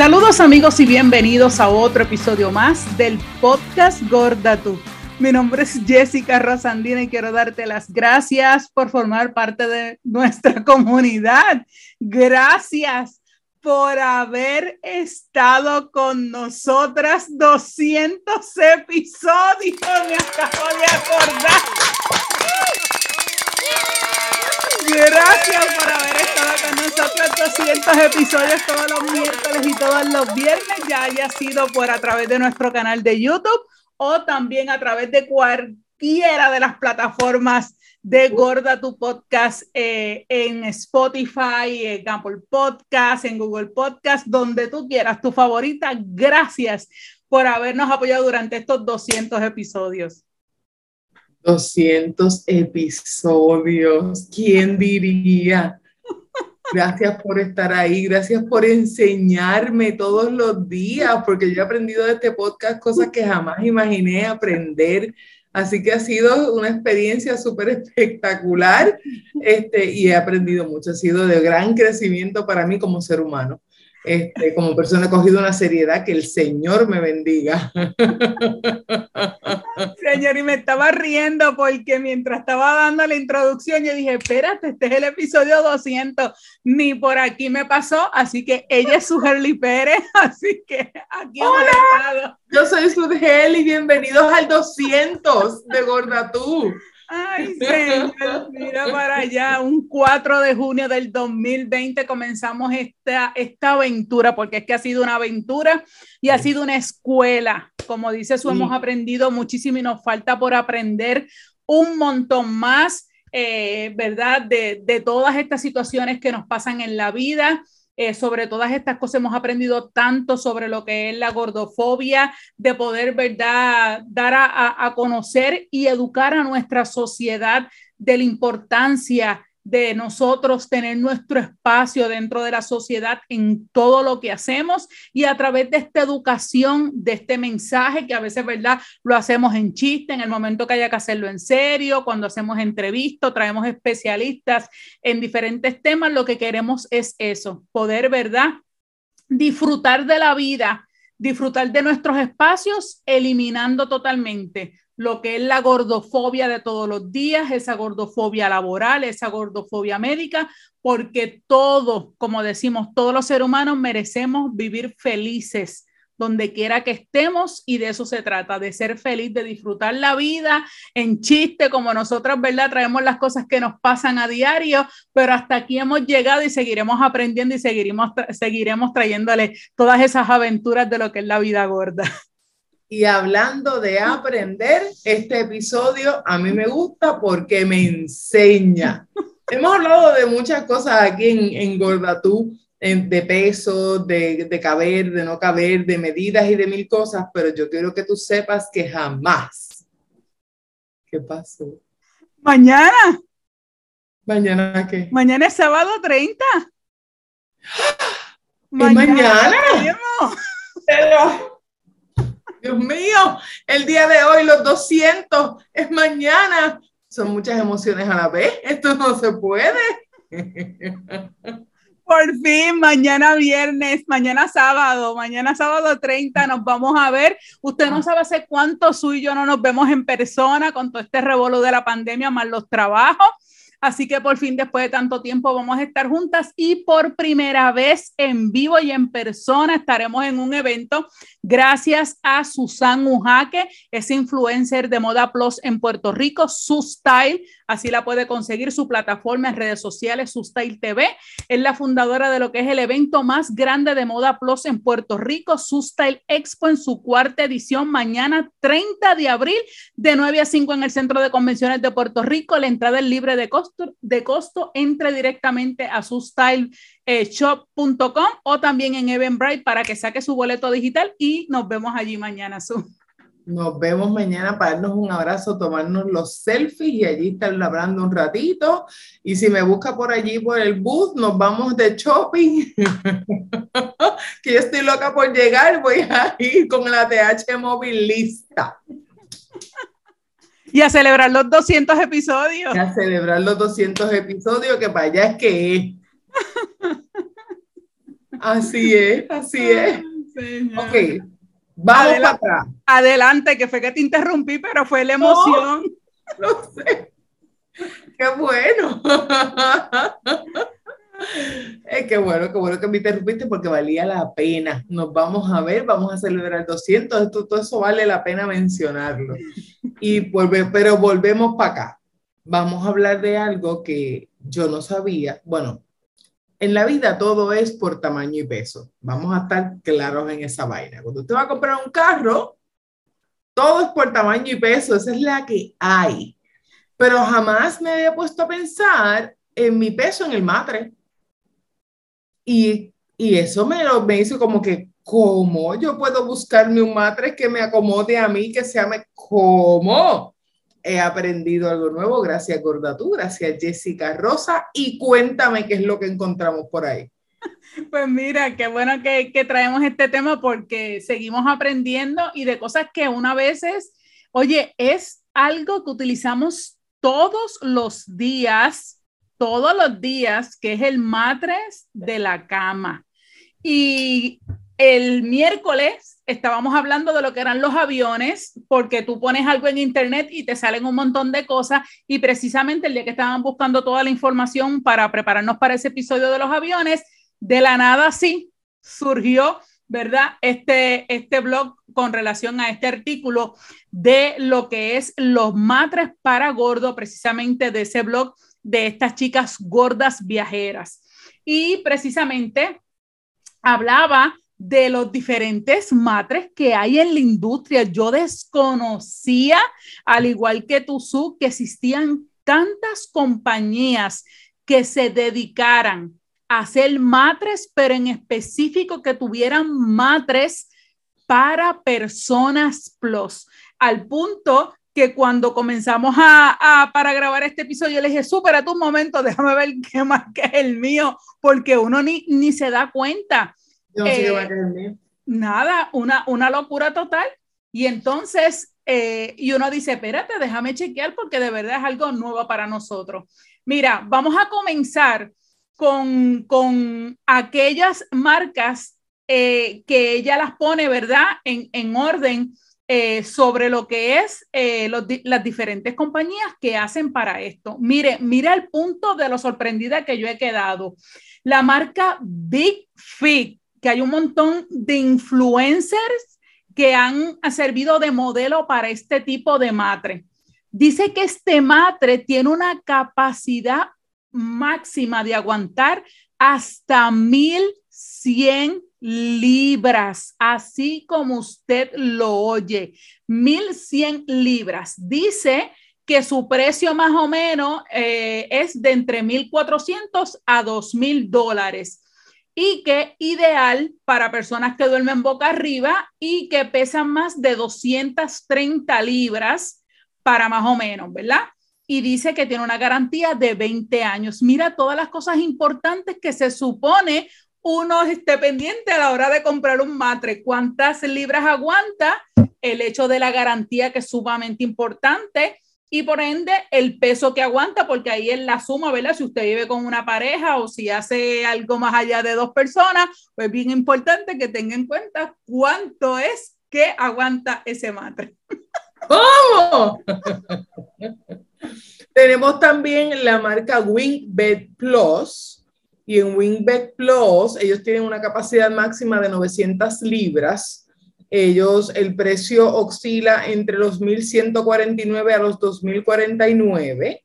Saludos amigos y bienvenidos a otro episodio más del podcast Gorda Tú. Mi nombre es Jessica Rosandina y quiero darte las gracias por formar parte de nuestra comunidad. Gracias por haber estado con nosotras 200 episodios. Me acabo de acordar. Gracias por haber estado con nosotros 200 episodios todos los miércoles y todos los viernes, ya haya sido por a través de nuestro canal de YouTube o también a través de cualquiera de las plataformas de Gorda tu Podcast eh, en Spotify, en Apple Podcast, en Google Podcast, donde tú quieras, tu favorita. Gracias por habernos apoyado durante estos 200 episodios. 200 episodios, ¿quién diría? Gracias por estar ahí, gracias por enseñarme todos los días, porque yo he aprendido de este podcast cosas que jamás imaginé aprender. Así que ha sido una experiencia súper espectacular este, y he aprendido mucho. Ha sido de gran crecimiento para mí como ser humano. Este, como persona he cogido una seriedad que el Señor me bendiga. Señor, y me estaba riendo porque mientras estaba dando la introducción, yo dije, espérate, este es el episodio 200, ni por aquí me pasó, así que ella es su Herly Pérez, así que aquí Hola, yo soy su y bienvenidos al 200 de Gorda Tú. Ay, señor, mira para allá, un 4 de junio del 2020 comenzamos esta, esta aventura, porque es que ha sido una aventura y ha sido una escuela. Como dice su, hemos aprendido muchísimo y nos falta por aprender un montón más, eh, ¿verdad? De, de todas estas situaciones que nos pasan en la vida eh, sobre todas estas cosas hemos aprendido tanto sobre lo que es la gordofobia, de poder, ¿verdad?, dar a, a conocer y educar a nuestra sociedad de la importancia de nosotros tener nuestro espacio dentro de la sociedad en todo lo que hacemos y a través de esta educación, de este mensaje que a veces, ¿verdad? Lo hacemos en chiste, en el momento que haya que hacerlo en serio, cuando hacemos entrevistas, traemos especialistas en diferentes temas, lo que queremos es eso, poder, ¿verdad? Disfrutar de la vida, disfrutar de nuestros espacios, eliminando totalmente lo que es la gordofobia de todos los días, esa gordofobia laboral, esa gordofobia médica, porque todo, como decimos, todos los seres humanos merecemos vivir felices donde quiera que estemos y de eso se trata, de ser feliz, de disfrutar la vida en chiste, como nosotros, ¿verdad? Traemos las cosas que nos pasan a diario, pero hasta aquí hemos llegado y seguiremos aprendiendo y seguiremos, seguiremos trayéndole todas esas aventuras de lo que es la vida gorda. Y hablando de aprender, este episodio a mí me gusta porque me enseña. Hemos hablado de muchas cosas aquí en, en Gordatú, de peso, de, de caber, de no caber, de medidas y de mil cosas, pero yo quiero que tú sepas que jamás. ¿Qué pasó? Mañana. ¿Mañana qué? Mañana es sábado 30. Mañana. mañana? Pero, Dios mío, el día de hoy, los 200, es mañana. Son muchas emociones a la vez. Esto no se puede. Por fin, mañana viernes, mañana sábado, mañana sábado 30 nos vamos a ver. Usted no sabe hace cuánto su y yo no nos vemos en persona con todo este revuelo de la pandemia más los trabajos. Así que por fin, después de tanto tiempo, vamos a estar juntas y por primera vez en vivo y en persona estaremos en un evento gracias a Susan Ujaque, es influencer de Moda Plus en Puerto Rico, Su Style, así la puede conseguir su plataforma en redes sociales, Su Style TV. Es la fundadora de lo que es el evento más grande de Moda Plus en Puerto Rico, Su Style Expo en su cuarta edición, mañana 30 de abril, de 9 a 5 en el Centro de Convenciones de Puerto Rico. La entrada es libre de costo de costo, entre directamente a su styleshop.com o también en Eventbrite para que saque su boleto digital y nos vemos allí mañana, Su. Nos vemos mañana para darnos un abrazo, tomarnos los selfies y allí estar hablando un ratito. Y si me busca por allí, por el bus, nos vamos de shopping. que yo estoy loca por llegar, voy a ir con la TH móvil lista. Y a celebrar los 200 episodios. Y a celebrar los 200 episodios, que para allá es que es. Así es, así es. Ok, vamos para atrás. Adelante, que fue que te interrumpí, pero fue la emoción. No, sé. Qué bueno. Es que bueno, qué bueno que me interrumpiste porque valía la pena. Nos vamos a ver, vamos a celebrar 200. Esto, todo eso vale la pena mencionarlo. Y pero volvemos para acá. Vamos a hablar de algo que yo no sabía. Bueno, en la vida todo es por tamaño y peso. Vamos a estar claros en esa vaina. Cuando usted va a comprar un carro, todo es por tamaño y peso. Esa es la que hay. Pero jamás me había puesto a pensar en mi peso en el matre. Y, y eso me, lo, me hizo como que, ¿cómo yo puedo buscarme un matre que me acomode a mí, que se llame cómo? He aprendido algo nuevo, gracias Gordatú, gracias Jessica Rosa, y cuéntame qué es lo que encontramos por ahí. Pues mira, qué bueno que, traemos este tema porque seguimos aprendiendo y de cosas que una veces, oye, es algo que utilizamos todos los días todos los días, que es el matres de la cama. Y el miércoles estábamos hablando de lo que eran los aviones, porque tú pones algo en internet y te salen un montón de cosas. Y precisamente el día que estaban buscando toda la información para prepararnos para ese episodio de los aviones, de la nada sí surgió, ¿verdad? Este, este blog con relación a este artículo de lo que es los matres para gordo, precisamente de ese blog de estas chicas gordas viajeras. Y precisamente hablaba de los diferentes matres que hay en la industria. Yo desconocía, al igual que Tuzu, que existían tantas compañías que se dedicaran a hacer matres, pero en específico que tuvieran matres para personas plus, al punto que cuando comenzamos a, para grabar este episodio, le dije, supera tu momento, déjame ver qué más es el mío, porque uno ni, ni se da cuenta. Yo no sé qué va a el mío. Nada, una, una locura total. Y entonces, eh, y uno dice, espérate, déjame chequear porque de verdad es algo nuevo para nosotros. Mira, vamos a comenzar con, con aquellas marcas eh, que ella las pone, ¿verdad? En, en orden eh, sobre lo que es eh, las diferentes compañías que hacen para esto. Mire, mire el punto de lo sorprendida que yo he quedado. La marca Big Fit, que hay un montón de influencers que han servido de modelo para este tipo de matre. Dice que este matre tiene una capacidad máxima de aguantar hasta 1100 libras, así como usted lo oye, 1100 libras. Dice que su precio más o menos eh, es de entre 1.400 a 2.000 dólares y que ideal para personas que duermen boca arriba y que pesan más de 230 libras para más o menos, ¿verdad? Y dice que tiene una garantía de 20 años. Mira todas las cosas importantes que se supone uno esté pendiente a la hora de comprar un matre, cuántas libras aguanta, el hecho de la garantía que es sumamente importante y por ende el peso que aguanta, porque ahí es la suma, ¿verdad? Si usted vive con una pareja o si hace algo más allá de dos personas, pues bien importante que tenga en cuenta cuánto es que aguanta ese matre. ¿Cómo? Tenemos también la marca Bed Plus, y en Wingback Plus ellos tienen una capacidad máxima de 900 libras. Ellos, el precio oscila entre los 1.149 a los 2.049.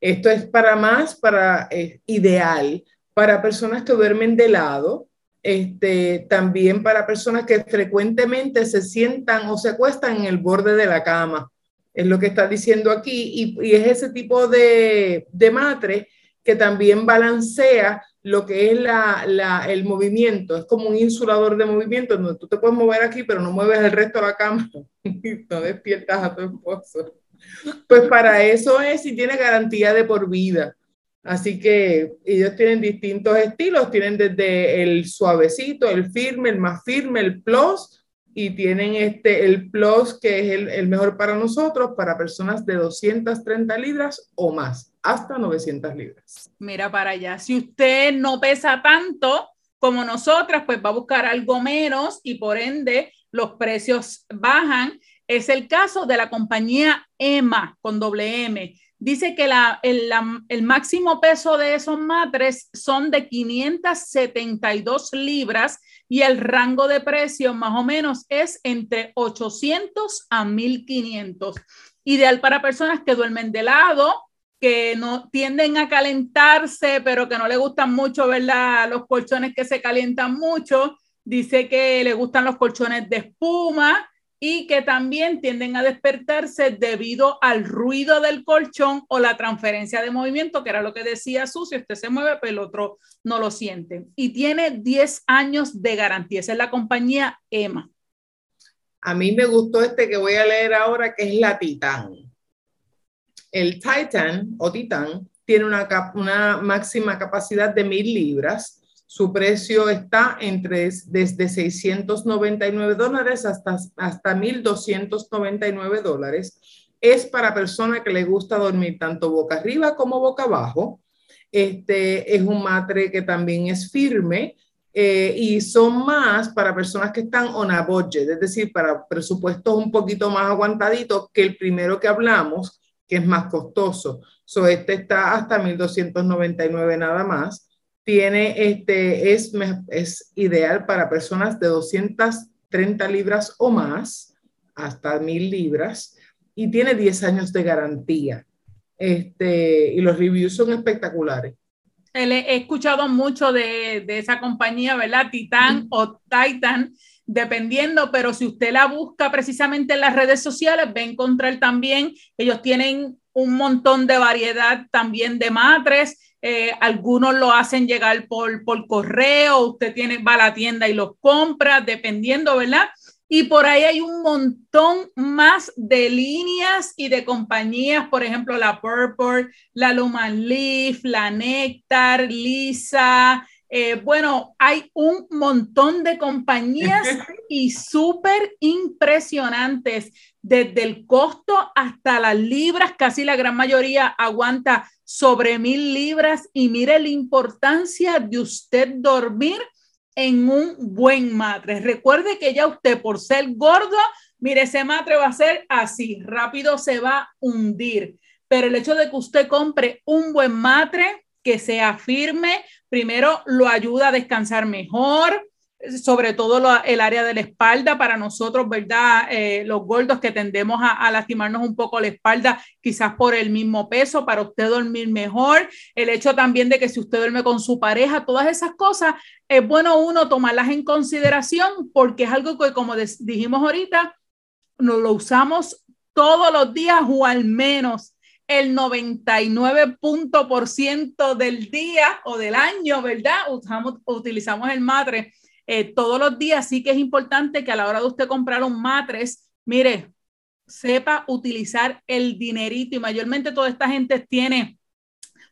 Esto es para más, para eh, ideal, para personas que duermen de lado, este, también para personas que frecuentemente se sientan o se acuestan en el borde de la cama. Es lo que está diciendo aquí. Y, es ese tipo de, de matre que también balancea lo que es la, el movimiento. Es como un insulador de movimiento donde tú te puedes mover aquí, pero no mueves el resto de la cama y no despiertas a tu esposo. Pues para eso es y tiene garantía de por vida. Así que ellos tienen distintos estilos, tienen desde el suavecito, el firme, el más firme, el plus, y tienen este, el plus que es el, mejor para nosotros, para personas de 230 libras o más hasta 900 libras. Mira para allá, si usted no pesa tanto, como nosotras, pues va a buscar algo menos y por ende los precios bajan. Es el caso de la compañía EMA con doble M. Dice que el, el, máximo peso de esos matres son de 572 libras y el rango de precio más o menos es entre 800 a 1500. Ideal para personas que duermen de lado, que no tienden a calentarse, pero que no le gustan mucho, ¿verdad? Los colchones que se calientan mucho. Dice que le gustan los colchones de espuma y que también tienden a despertarse debido al ruido del colchón o la transferencia de movimiento, que era lo que decía Su, si usted se mueve, pero el otro no lo siente. Y tiene 10 años de garantía. Esa es la compañía EMA. A mí me gustó este que voy a leer ahora, que es la Titan. El Titan o Titan tiene una, una máxima capacidad de mil libras su precio está entre desde 699 dólares hasta, hasta 1.299 dólares. Es para persona que le gusta dormir tanto boca arriba como boca abajo. Este es un matre que también es firme eh, y son más para personas que están on a budget, es decir, para presupuestos un poquito más aguantaditos que el primero que hablamos, que es más costoso. So, este está hasta 1.299 nada más tiene este, es, es ideal para personas de 230 libras o más, hasta 1000 libras, y tiene 10 años de garantía. Este, y los reviews son espectaculares. He escuchado mucho de, de esa compañía, ¿verdad? Titan o Titan, dependiendo, pero si usted la busca precisamente en las redes sociales, va a encontrar también, ellos tienen un montón de variedad también de matres eh, algunos lo hacen llegar por, por correo, usted tiene, va a la tienda y los compra, dependiendo, ¿verdad? Y por ahí hay un montón más de líneas y de compañías, por ejemplo, la Purple, la Luman Leaf, la Nectar, Lisa. Eh, bueno, hay un montón de compañías y súper impresionantes, desde el costo hasta las libras, casi la gran mayoría aguanta sobre mil libras y mire la importancia de usted dormir en un buen matre. Recuerde que ya usted por ser gordo, mire, ese matre va a ser así, rápido se va a hundir. Pero el hecho de que usted compre un buen matre que sea firme, primero lo ayuda a descansar mejor, sobre todo el área de la espalda para nosotros, ¿verdad? Eh, los gordos que tendemos a, lastimarnos un poco la espalda, quizás por el mismo peso, para usted dormir mejor. El hecho también de que si usted duerme con su pareja, todas esas cosas, es bueno uno tomarlas en consideración porque es algo que, como dijimos ahorita, nos lo usamos todos los días o al menos el 99% del día o del año, ¿verdad? Usamos, utilizamos el madre eh, todos los días, sí que es importante que a la hora de usted comprar un matres, mire, sepa utilizar el dinerito y mayormente toda esta gente tiene,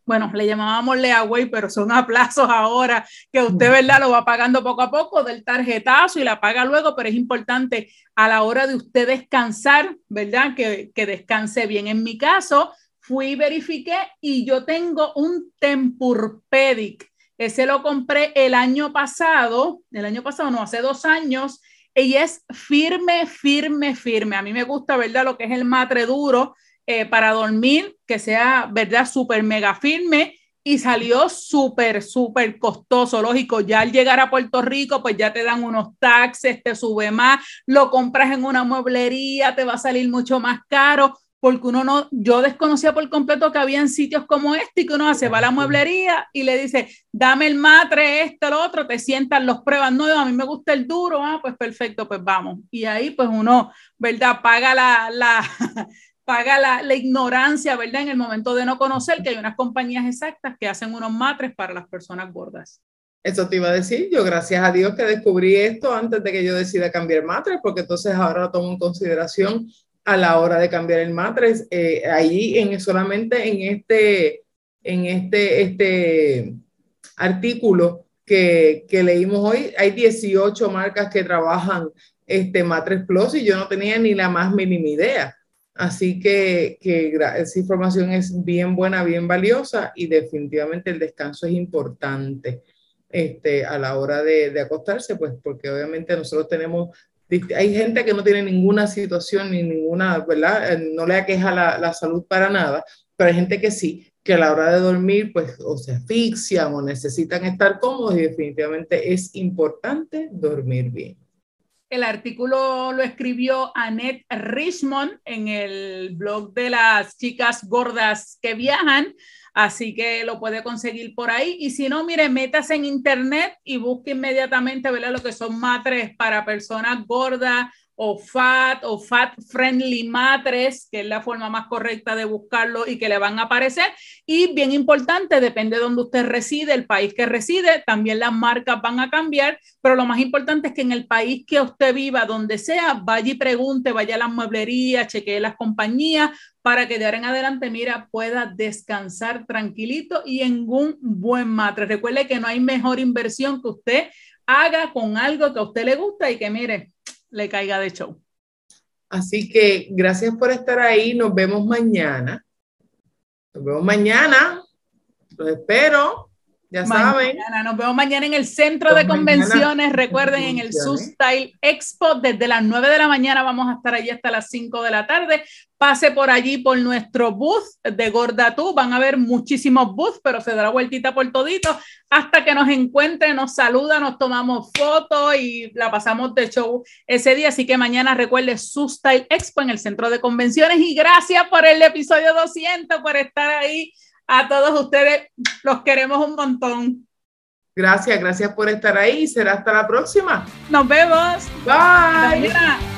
bueno, le llamábamos leaway, pero son a plazos ahora que usted, ¿verdad? Lo va pagando poco a poco del tarjetazo y la paga luego, pero es importante a la hora de usted descansar, ¿verdad? Que, que descanse bien. En mi caso, fui, verifiqué y yo tengo un Tempurpedic ese lo compré el año pasado, el año pasado, no, hace dos años, y es firme, firme, firme. A mí me gusta, ¿verdad? Lo que es el matre duro eh, para dormir, que sea, ¿verdad? Súper mega firme y salió súper, súper costoso. Lógico, ya al llegar a Puerto Rico, pues ya te dan unos taxes, te sube más, lo compras en una mueblería, te va a salir mucho más caro porque uno no, yo desconocía por completo que habían sitios como este y que uno hace, va a la mueblería y le dice, dame el matre, este, lo otro, te sientan los pruebas, no, a mí me gusta el duro, ah, pues perfecto, pues vamos. Y ahí pues uno, ¿verdad? Paga la, la paga la, la, ignorancia, ¿verdad? En el momento de no conocer que hay unas compañías exactas que hacen unos matres para las personas gordas. Eso te iba a decir, yo gracias a Dios que descubrí esto antes de que yo decida cambiar matres, porque entonces ahora tomo en consideración a la hora de cambiar el matres. Eh, ahí en, solamente en este, en este, este artículo que, que, leímos hoy, hay 18 marcas que trabajan este Matres Plus y yo no tenía ni la más mínima idea. Así que, que esa información es bien buena, bien valiosa y definitivamente el descanso es importante. este, a la hora de, de acostarse, pues porque obviamente nosotros tenemos hay gente que no tiene ninguna situación ni ninguna, ¿verdad? Eh, no le aqueja la, la, salud para nada, pero hay gente que sí, que a la hora de dormir, pues o se asfixian o necesitan estar cómodos y definitivamente es importante dormir bien. El artículo lo escribió Annette Richmond en el blog de las chicas gordas que viajan, así que lo puede conseguir por ahí. Y si no, mire, metas en internet y busque inmediatamente ¿verdad? lo que son matres para personas gordas o fat o fat friendly matres, que es la forma más correcta de buscarlo y que le van a aparecer. Y bien importante, depende de donde usted reside, el país que reside, también las marcas van a cambiar, pero lo más importante es que en el país que usted viva, donde sea, vaya y pregunte, vaya a las mueblerías, chequee las compañías, para que de ahora en adelante, mira, pueda descansar tranquilito y en un buen matre. Recuerde que no hay mejor inversión que usted haga con algo que a usted le gusta y que mire, le caiga de show. Así que gracias por estar ahí. Nos vemos mañana. Nos vemos mañana. Los espero. Ya saben. Nos vemos mañana en el centro de convenciones. Recuerden, en el Style Expo, desde las 9 de la mañana vamos a estar allí hasta las 5 de la tarde. Pase por allí por nuestro booth de Gorda Tú. Van a ver muchísimos booths, pero se dará vueltita por todito hasta que nos encuentre, nos saluda, nos tomamos fotos y la pasamos de show ese día. Así que mañana recuerde Style Expo en el centro de convenciones. Y gracias por el episodio 200, por estar ahí a todos ustedes los queremos un montón. Gracias, gracias por estar ahí. Será hasta la próxima. Nos vemos. Bye.